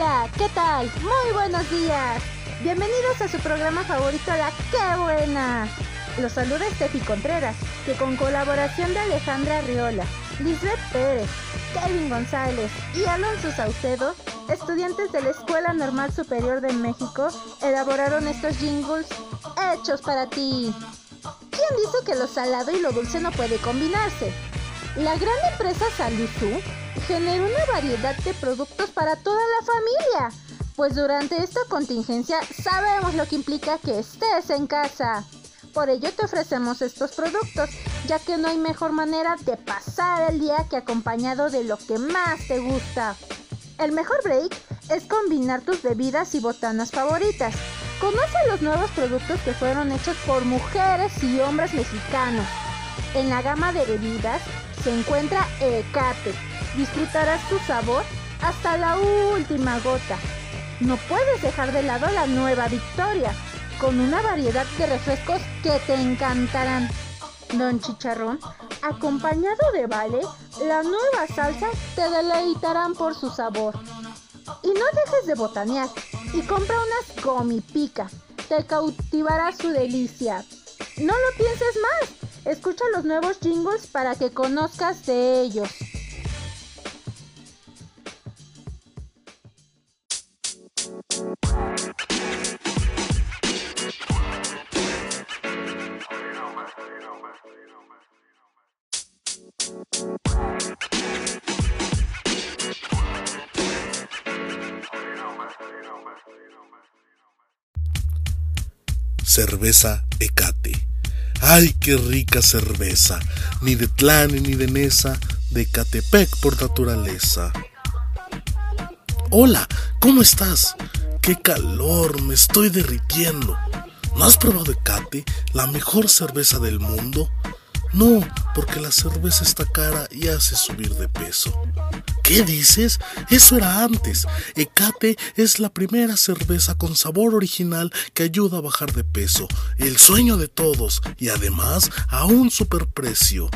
Hola, ¿qué tal? Muy buenos días. Bienvenidos a su programa favorito, La Qué Buena. Los saluda Steffi Contreras, que con colaboración de Alejandra Riola, Lisbeth Pérez, Kevin González y Alonso Saucedo, estudiantes de la Escuela Normal Superior de México, elaboraron estos jingles hechos para ti. ¿Quién dice que lo salado y lo dulce no puede combinarse? La gran empresa Salusu generó una variedad de productos para toda la familia, pues durante esta contingencia sabemos lo que implica que estés en casa. Por ello te ofrecemos estos productos, ya que no hay mejor manera de pasar el día que acompañado de lo que más te gusta. El mejor break es combinar tus bebidas y botanas favoritas. Conoce los nuevos productos que fueron hechos por mujeres y hombres mexicanos. En la gama de bebidas se encuentra Ecate. Disfrutarás tu sabor hasta la última gota. No puedes dejar de lado la nueva Victoria, con una variedad de refrescos que te encantarán. Don Chicharrón, acompañado de Vale, la nueva salsa te deleitarán por su sabor. Y no dejes de botanear y compra unas gomipica. Te cautivará su delicia. No lo pienses más. Escucha los nuevos jingles para que conozcas de ellos. Cerveza Ecate. ¡Ay, qué rica cerveza! Ni de Tlane ni de Nesa, de Catepec por naturaleza. Hola, ¿cómo estás? ¡Qué calor! Me estoy derritiendo. ¿No has probado Ecate, la mejor cerveza del mundo? No, porque la cerveza está cara y hace subir de peso. ¿Qué dices? Eso era antes. Ecate es la primera cerveza con sabor original que ayuda a bajar de peso, el sueño de todos y además a un superprecio.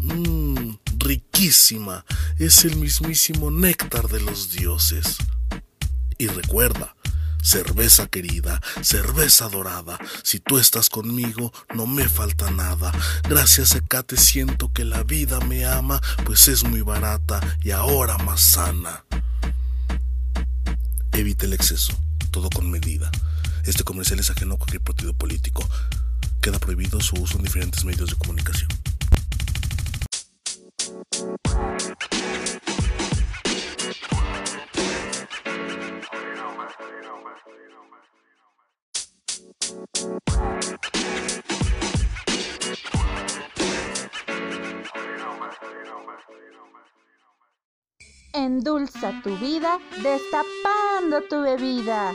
Mmm, riquísima. Es el mismísimo néctar de los dioses. Y recuerda, Cerveza querida, cerveza dorada, si tú estás conmigo no me falta nada. Gracias Ecate siento que la vida me ama, pues es muy barata y ahora más sana. Evite el exceso, todo con medida. Este comercial es ajeno a cualquier partido político. Queda prohibido su uso en diferentes medios de comunicación. Endulza tu vida destapando tu bebida.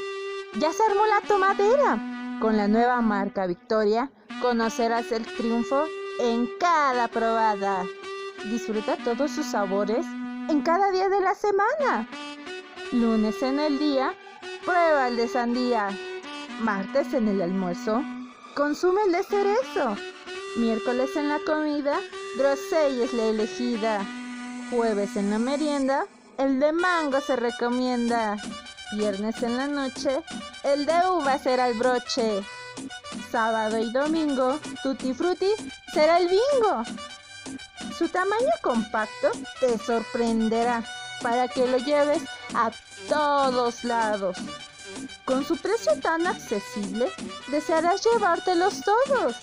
Ya se armó la tomadera. Con la nueva marca Victoria conocerás el triunfo en cada probada. Disfruta todos sus sabores en cada día de la semana. Lunes en el día, prueba el de sandía. Martes en el almuerzo, consume el de cerezo. Miércoles en la comida, Drosey es la elegida. Jueves en la merienda, el de mango se recomienda. Viernes en la noche, el de uva será el broche. Sábado y domingo, tutti frutti será el bingo. Su tamaño compacto te sorprenderá para que lo lleves a todos lados. Con su precio tan accesible, desearás llevártelos todos.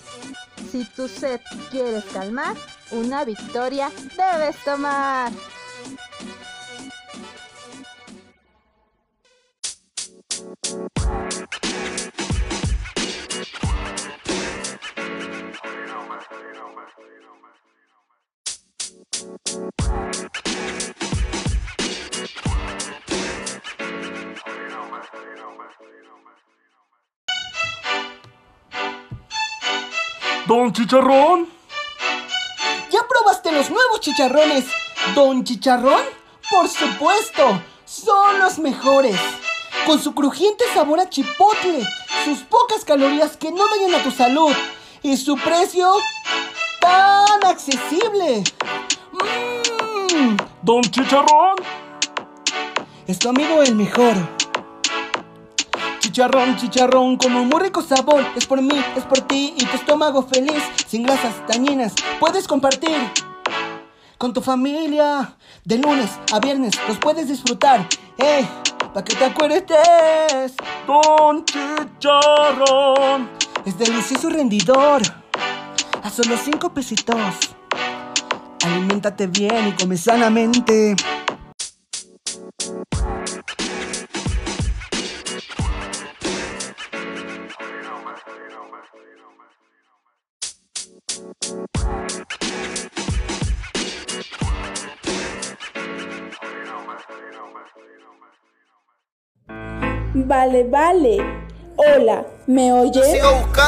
Si tu sed quieres calmar, una victoria debes tomar. Don Chicharrón. ¿Ya probaste los nuevos chicharrones? Don Chicharrón? Por supuesto, son los mejores. Con su crujiente sabor a chipotle, sus pocas calorías que no dañan a tu salud y su precio tan accesible. ¡Mmm! Don Chicharrón. es tu amigo el mejor. Chicharrón, chicharrón, con un muy rico sabor. Es por mí, es por ti y tu estómago feliz. Sin grasas dañinas, puedes compartir con tu familia. De lunes a viernes los puedes disfrutar. ¡Eh! Pa' que te acuerdes. Don Chicharrón. Es delicioso y rendidor. A solo cinco pesitos. Aliméntate bien y come sanamente. Vale, vale. Hola, ¿me oyen?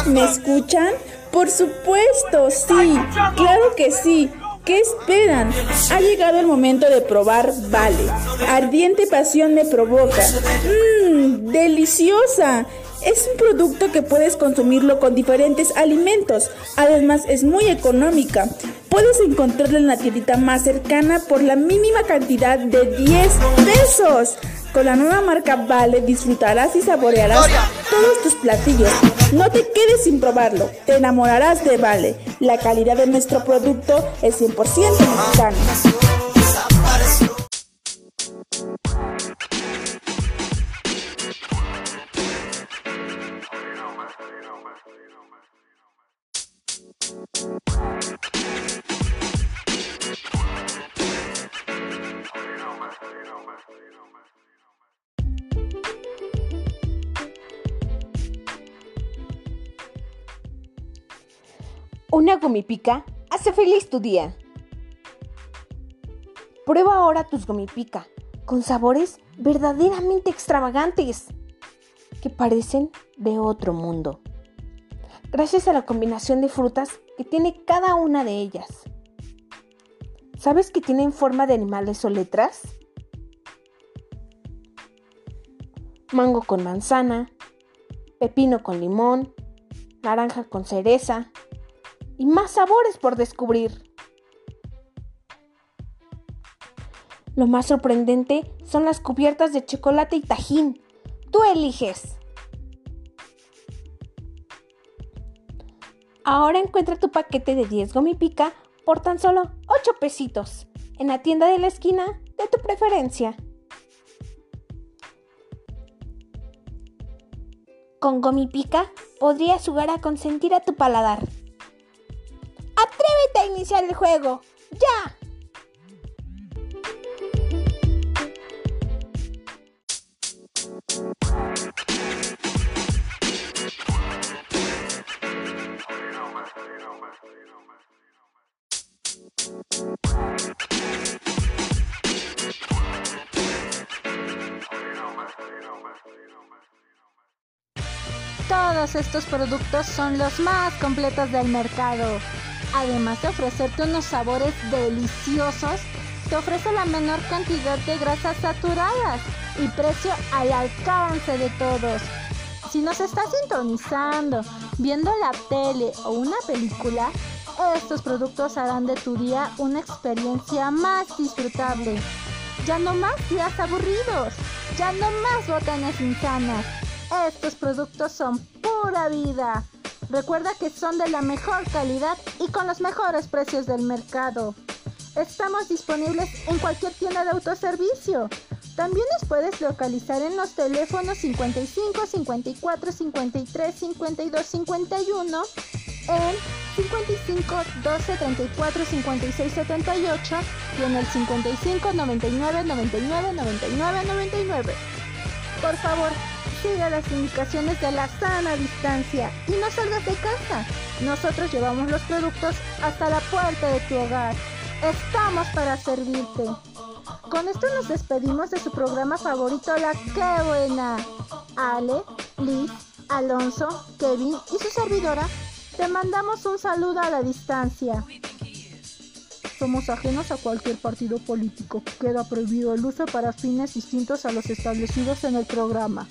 ¿Me escuchan? Por supuesto, sí. Claro que sí. ¿Qué esperan? Ha llegado el momento de probar Vale. Ardiente pasión me provoca. Mmm, deliciosa. Es un producto que puedes consumirlo con diferentes alimentos. Además es muy económica. Puedes encontrarla en la tiendita más cercana por la mínima cantidad de 10 pesos. Con la nueva marca Vale disfrutarás y saborearás todos tus platillos. No te quedes sin probarlo. Te enamorarás de Vale. La calidad de nuestro producto es 100% mexicana. Una gomipica hace feliz tu día. Prueba ahora tus gomipica con sabores verdaderamente extravagantes que parecen de otro mundo. Gracias a la combinación de frutas que tiene cada una de ellas. ¿Sabes que tienen forma de animales o letras? Mango con manzana, pepino con limón, naranja con cereza, y más sabores por descubrir. Lo más sorprendente son las cubiertas de chocolate y tajín. Tú eliges. Ahora encuentra tu paquete de 10 gomipica por tan solo 8 pesitos en la tienda de la esquina de tu preferencia. Con gomipica podrías jugar a consentir a tu paladar. Iniciar el juego. ¡Ya! Todos estos productos son los más completos del mercado. Además de ofrecerte unos sabores deliciosos, te ofrece la menor cantidad de grasas saturadas y precio al alcance de todos. Si nos estás sintonizando, viendo la tele o una película, estos productos harán de tu día una experiencia más disfrutable. Ya no más días aburridos, ya no más botanas insanas. Estos productos son pura vida. Recuerda que son de la mejor calidad y con los mejores precios del mercado. Estamos disponibles en cualquier tienda de autoservicio. También nos puedes localizar en los teléfonos 55 54 53 52 51 en 55 12 34 56 78 y en el 55 99 99 99 99. Por favor, siga las indicaciones de la sana distancia y no salgas de casa. Nosotros llevamos los productos hasta la puerta de tu hogar. Estamos para servirte. Con esto nos despedimos de su programa favorito, La Qué Buena. Ale, Liz, Alonso, Kevin y su servidora, te mandamos un saludo a la distancia. Somos ajenos a cualquier partido político. Queda prohibido el uso para fines distintos a los establecidos en el programa.